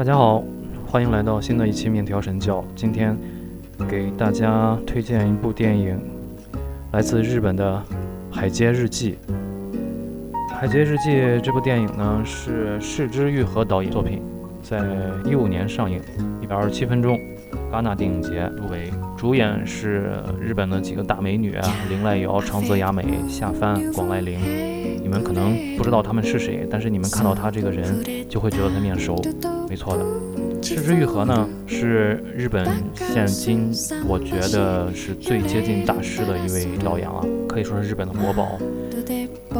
大家好，欢迎来到新的一期面条神教。今天给大家推荐一部电影，来自日本的《海街日记》。《海街日记》这部电影呢是市之愈合导演作品，在一五年上映，一百二十七分钟，戛纳电影节入围。主演是日本的几个大美女啊，林濑遥、长泽雅美、夏帆、广濑铃。你们可能不知道他们是谁，但是你们看到他这个人，就会觉得他面熟。没错的，市之愈合呢是日本现今我觉得是最接近大师的一位导演了，可以说是日本的国宝。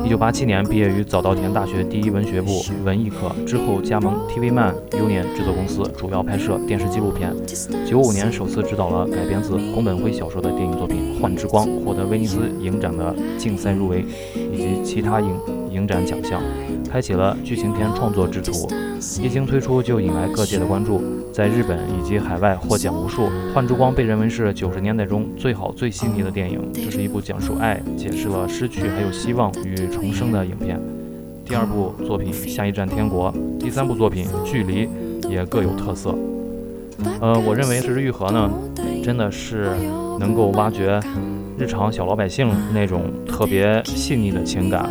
一九八七年毕业于早稻田大学第一文学部文艺科，之后加盟 TV Man Union 制作公司，主要拍摄电视纪录片。九五年首次执导了改编自宫本辉小说的电影作品《幻之光》，获得威尼斯影展的竞赛入围以及其他影影展奖项，开启了剧情片创作之途。一经推出就引来各界的关注，在日本以及海外获奖无数。《幻之光》被认为是九十年代中最好最细腻的电影，这是一部讲述爱、解释了失去还有希望与重生的影片。第二部作品《下一站天国》，第三部作品《距离》也各有特色。呃，我认为《失之愈合》呢，真的是能够挖掘日常小老百姓那种特别细腻的情感，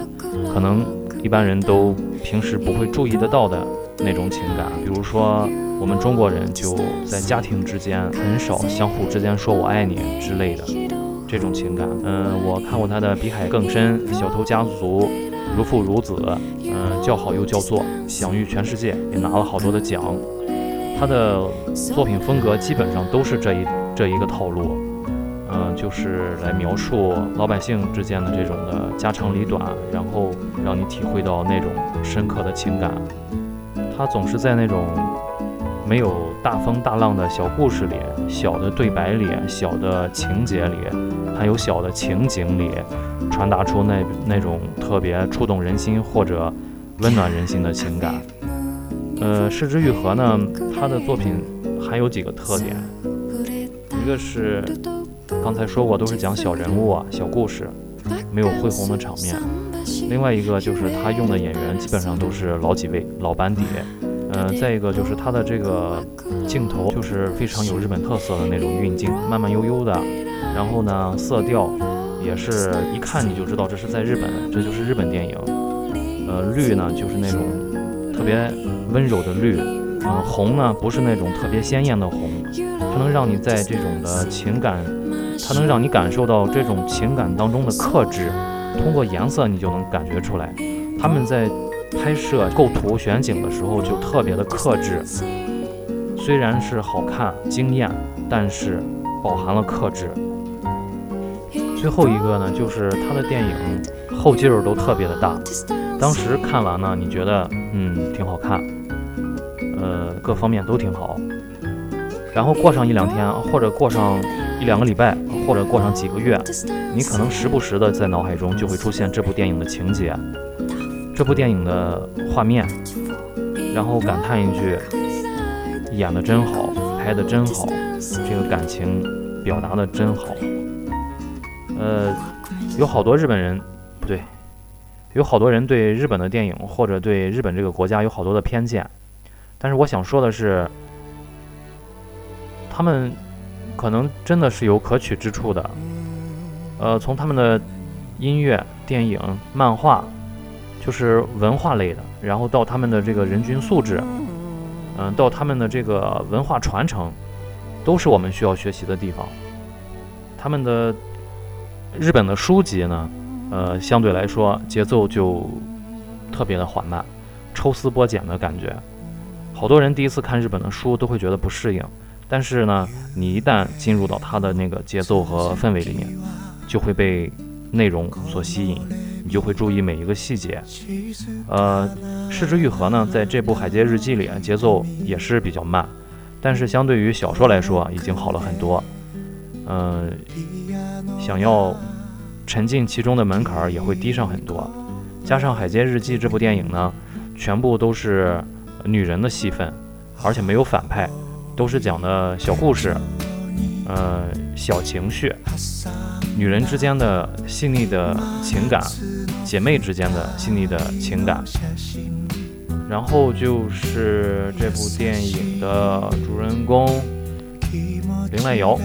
可能一般人都平时不会注意得到的那种情感。比如说，我们中国人就在家庭之间很少相互之间说我爱你之类的这种情感。嗯，我看过他的《比海更深》《小偷家族》。如父如子，嗯，叫好又叫座，享誉全世界，也拿了好多的奖。他的作品风格基本上都是这一这一个套路，嗯，就是来描述老百姓之间的这种的家长里短，然后让你体会到那种深刻的情感。他总是在那种没有大风大浪的小故事里、小的对白里、小的情节里，还有小的情景里。传达出那那种特别触动人心或者温暖人心的情感。呃，失之愈合呢，他的作品还有几个特点，一个是刚才说过，都是讲小人物啊、小故事，没有恢宏的场面；另外一个就是他用的演员基本上都是老几位、老班底。呃，再一个就是他的这个镜头就是非常有日本特色的那种运镜，慢慢悠悠的，然后呢，色调。也是一看你就知道这是在日本，这就是日本电影。呃，绿呢就是那种特别温柔的绿，嗯，红呢不是那种特别鲜艳的红，它能让你在这种的情感，它能让你感受到这种情感当中的克制。通过颜色你就能感觉出来，他们在拍摄构图选景的时候就特别的克制。虽然是好看惊艳，但是饱含了克制。最后一个呢，就是他的电影后劲儿都特别的大。当时看完呢，你觉得嗯挺好看，呃各方面都挺好。然后过上一两天，或者过上一两个礼拜，或者过上几个月，你可能时不时的在脑海中就会出现这部电影的情节，这部电影的画面，然后感叹一句：演的真好，拍的真好，这个感情表达的真好。呃，有好多日本人，不对，有好多人对日本的电影或者对日本这个国家有好多的偏见，但是我想说的是，他们可能真的是有可取之处的。呃，从他们的音乐、电影、漫画，就是文化类的，然后到他们的这个人均素质，嗯，到他们的这个文化传承，都是我们需要学习的地方。他们的。日本的书籍呢，呃，相对来说节奏就特别的缓慢，抽丝剥茧的感觉。好多人第一次看日本的书都会觉得不适应，但是呢，你一旦进入到它的那个节奏和氛围里面，就会被内容所吸引，你就会注意每一个细节。呃，失之愈合呢，在这部《海街日记》里，节奏也是比较慢，但是相对于小说来说，已经好了很多。嗯，想要沉浸其中的门槛儿也会低上很多。加上《海街日记》这部电影呢，全部都是女人的戏份，而且没有反派，都是讲的小故事，呃，小情绪，女人之间的细腻的情感，姐妹之间的细腻的情感。然后就是这部电影的主人公林濑遥，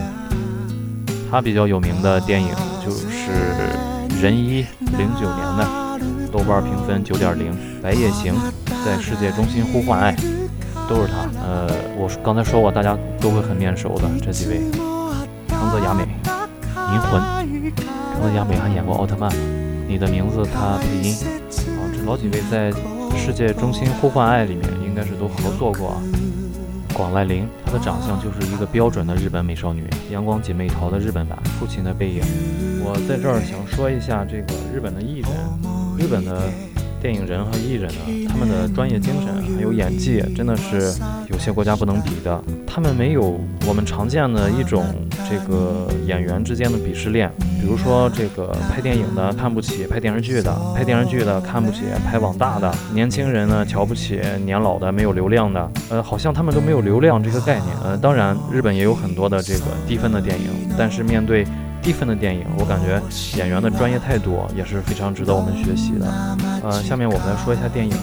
他比较有名的电影就是《人一》，零九年的，豆瓣评分九点零，《白夜行》在世界中心呼唤爱，都是他。呃，我刚才说过，大家都会很面熟的这几位，长泽雅美，银魂，长泽雅美还演过奥特曼，你的名字他配音，啊，这老几位在世界中心呼唤爱里面应该是都合作过。啊。广濑铃，她的长相就是一个标准的日本美少女，阳光姐妹淘的日本版，父亲的背影。我在这儿想说一下这个日本的艺人，日本的。电影人和艺人呢，他们的专业精神还有演技，真的是有些国家不能比的。他们没有我们常见的一种这个演员之间的鄙视链，比如说这个拍电影的看不起拍电视剧的，拍电视剧的看不起拍网大的，年轻人呢瞧不起年老的没有流量的，呃，好像他们都没有流量这个概念。呃，当然日本也有很多的这个低分的电影，但是面对。一分的电影，我感觉演员的专业态度也是非常值得我们学习的。呃，下面我们来说一下电影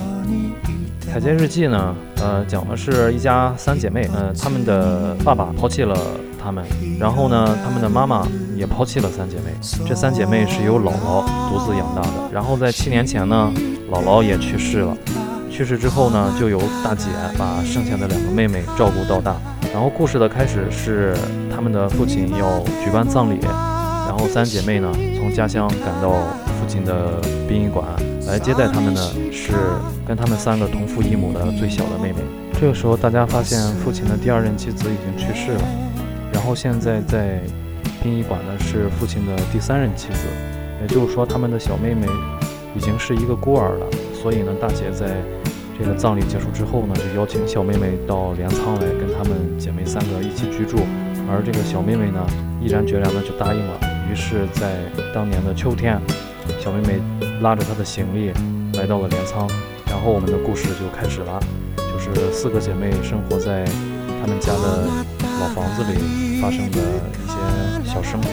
《海街日记》呢，呃，讲的是一家三姐妹，呃，她们的爸爸抛弃了她们，然后呢，她们的妈妈也抛弃了三姐妹。这三姐妹是由姥姥独自养大的。然后在七年前呢，姥姥也去世了。去世之后呢，就由大姐把剩下的两个妹妹照顾到大。然后故事的开始是他们的父亲要举办葬礼。后三姐妹呢，从家乡赶到附近的殡仪馆来接待他们呢，是跟他们三个同父异母的最小的妹妹。这个时候，大家发现父亲的第二任妻子已经去世了，然后现在在殡仪馆的是父亲的第三任妻子，也就是说，他们的小妹妹已经是一个孤儿了。所以呢，大姐在这个葬礼结束之后呢，就邀请小妹妹到镰仓来跟他们姐妹三个一起居住，而这个小妹妹呢，毅然决然的就答应了。于是，在当年的秋天，小妹妹拉着她的行李来到了镰仓，然后我们的故事就开始了，就是四个姐妹生活在她们家的老房子里发生的一些小生活。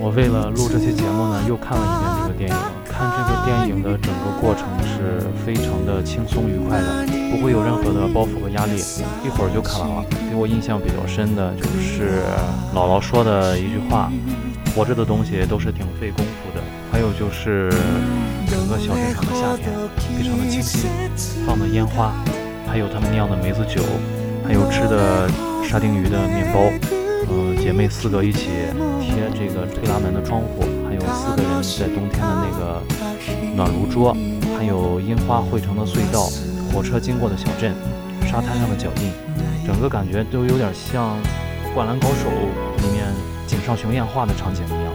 我为了录这期节目呢，又看了一遍这个电影。看这个电影的整个过程是非常的轻松愉快的，不会有任何的包袱和压力，一会儿就看完了。给我印象比较深的就是姥姥说的一句话：“活着的东西都是挺费功夫的。”还有就是整个小镇上的夏天非常的清新，放的烟花，还有他们酿的梅子酒，还有吃的沙丁鱼的面包。嗯，姐妹四个一起贴这个推拉门的窗户。有四个人在冬天的那个暖炉桌，还有樱花汇成的隧道，火车经过的小镇，沙滩上的脚印，整个感觉都有点像《灌篮高手》里面井上雄彦画的场景一样。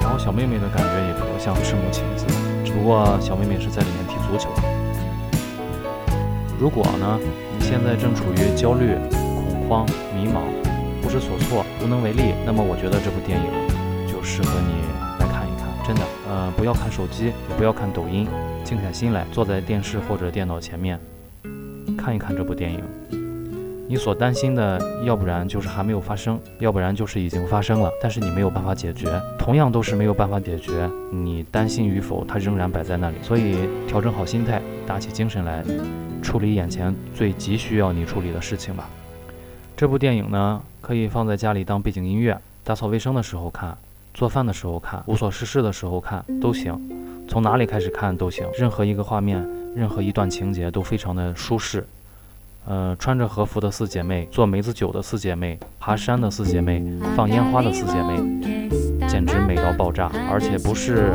然后小妹妹的感觉也比较像赤木晴子，只不过小妹妹是在里面踢足球。如果呢，你现在正处于焦虑、恐慌、迷茫、不知所措、无能为力，那么我觉得这部电影就适合你。真的，呃，不要看手机，也不要看抖音，静下心来，坐在电视或者电脑前面，看一看这部电影。你所担心的，要不然就是还没有发生，要不然就是已经发生了，但是你没有办法解决。同样都是没有办法解决，你担心与否，它仍然摆在那里。所以，调整好心态，打起精神来，处理眼前最急需要你处理的事情吧。这部电影呢，可以放在家里当背景音乐，打扫卫生的时候看。做饭的时候看，无所事事的时候看都行，从哪里开始看都行。任何一个画面，任何一段情节都非常的舒适。呃，穿着和服的四姐妹，做梅子酒的四姐妹，爬山的四姐妹，放烟花的四姐妹，简直美到爆炸！而且不是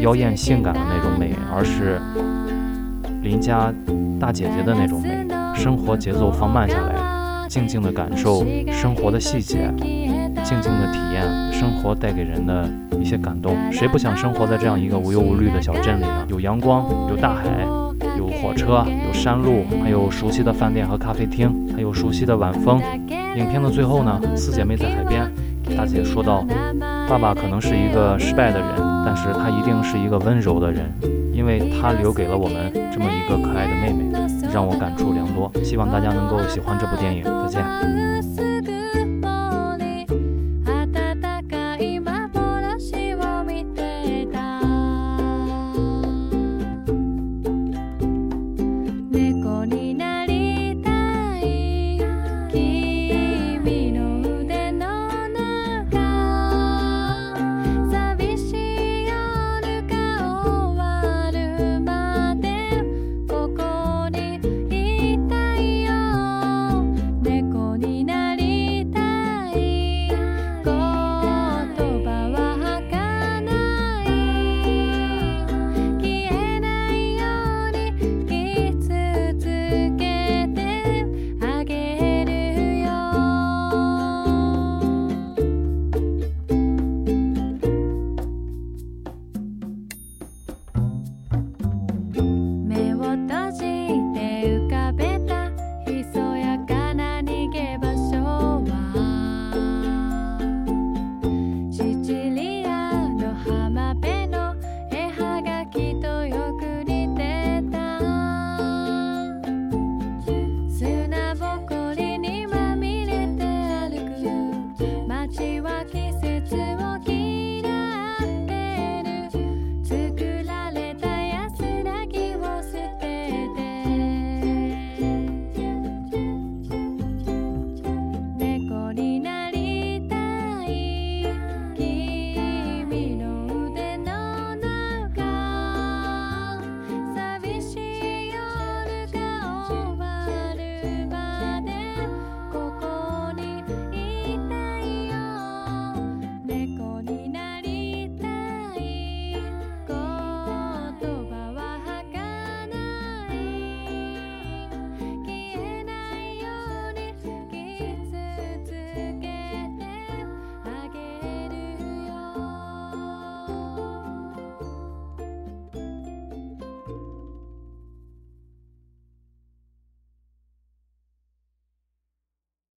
妖艳性感的那种美，而是邻家大姐姐的那种美。生活节奏放慢下来，静静的感受生活的细节。静静的体验生活带给人的一些感动，谁不想生活在这样一个无忧无虑的小镇里呢？有阳光，有大海，有火车，有山路，还有熟悉的饭店和咖啡厅，还有熟悉的晚风。影片的最后呢，四姐妹在海边，大姐说道：“爸爸可能是一个失败的人，但是他一定是一个温柔的人，因为他留给了我们这么一个可爱的妹妹，让我感触良多。希望大家能够喜欢这部电影，再见。”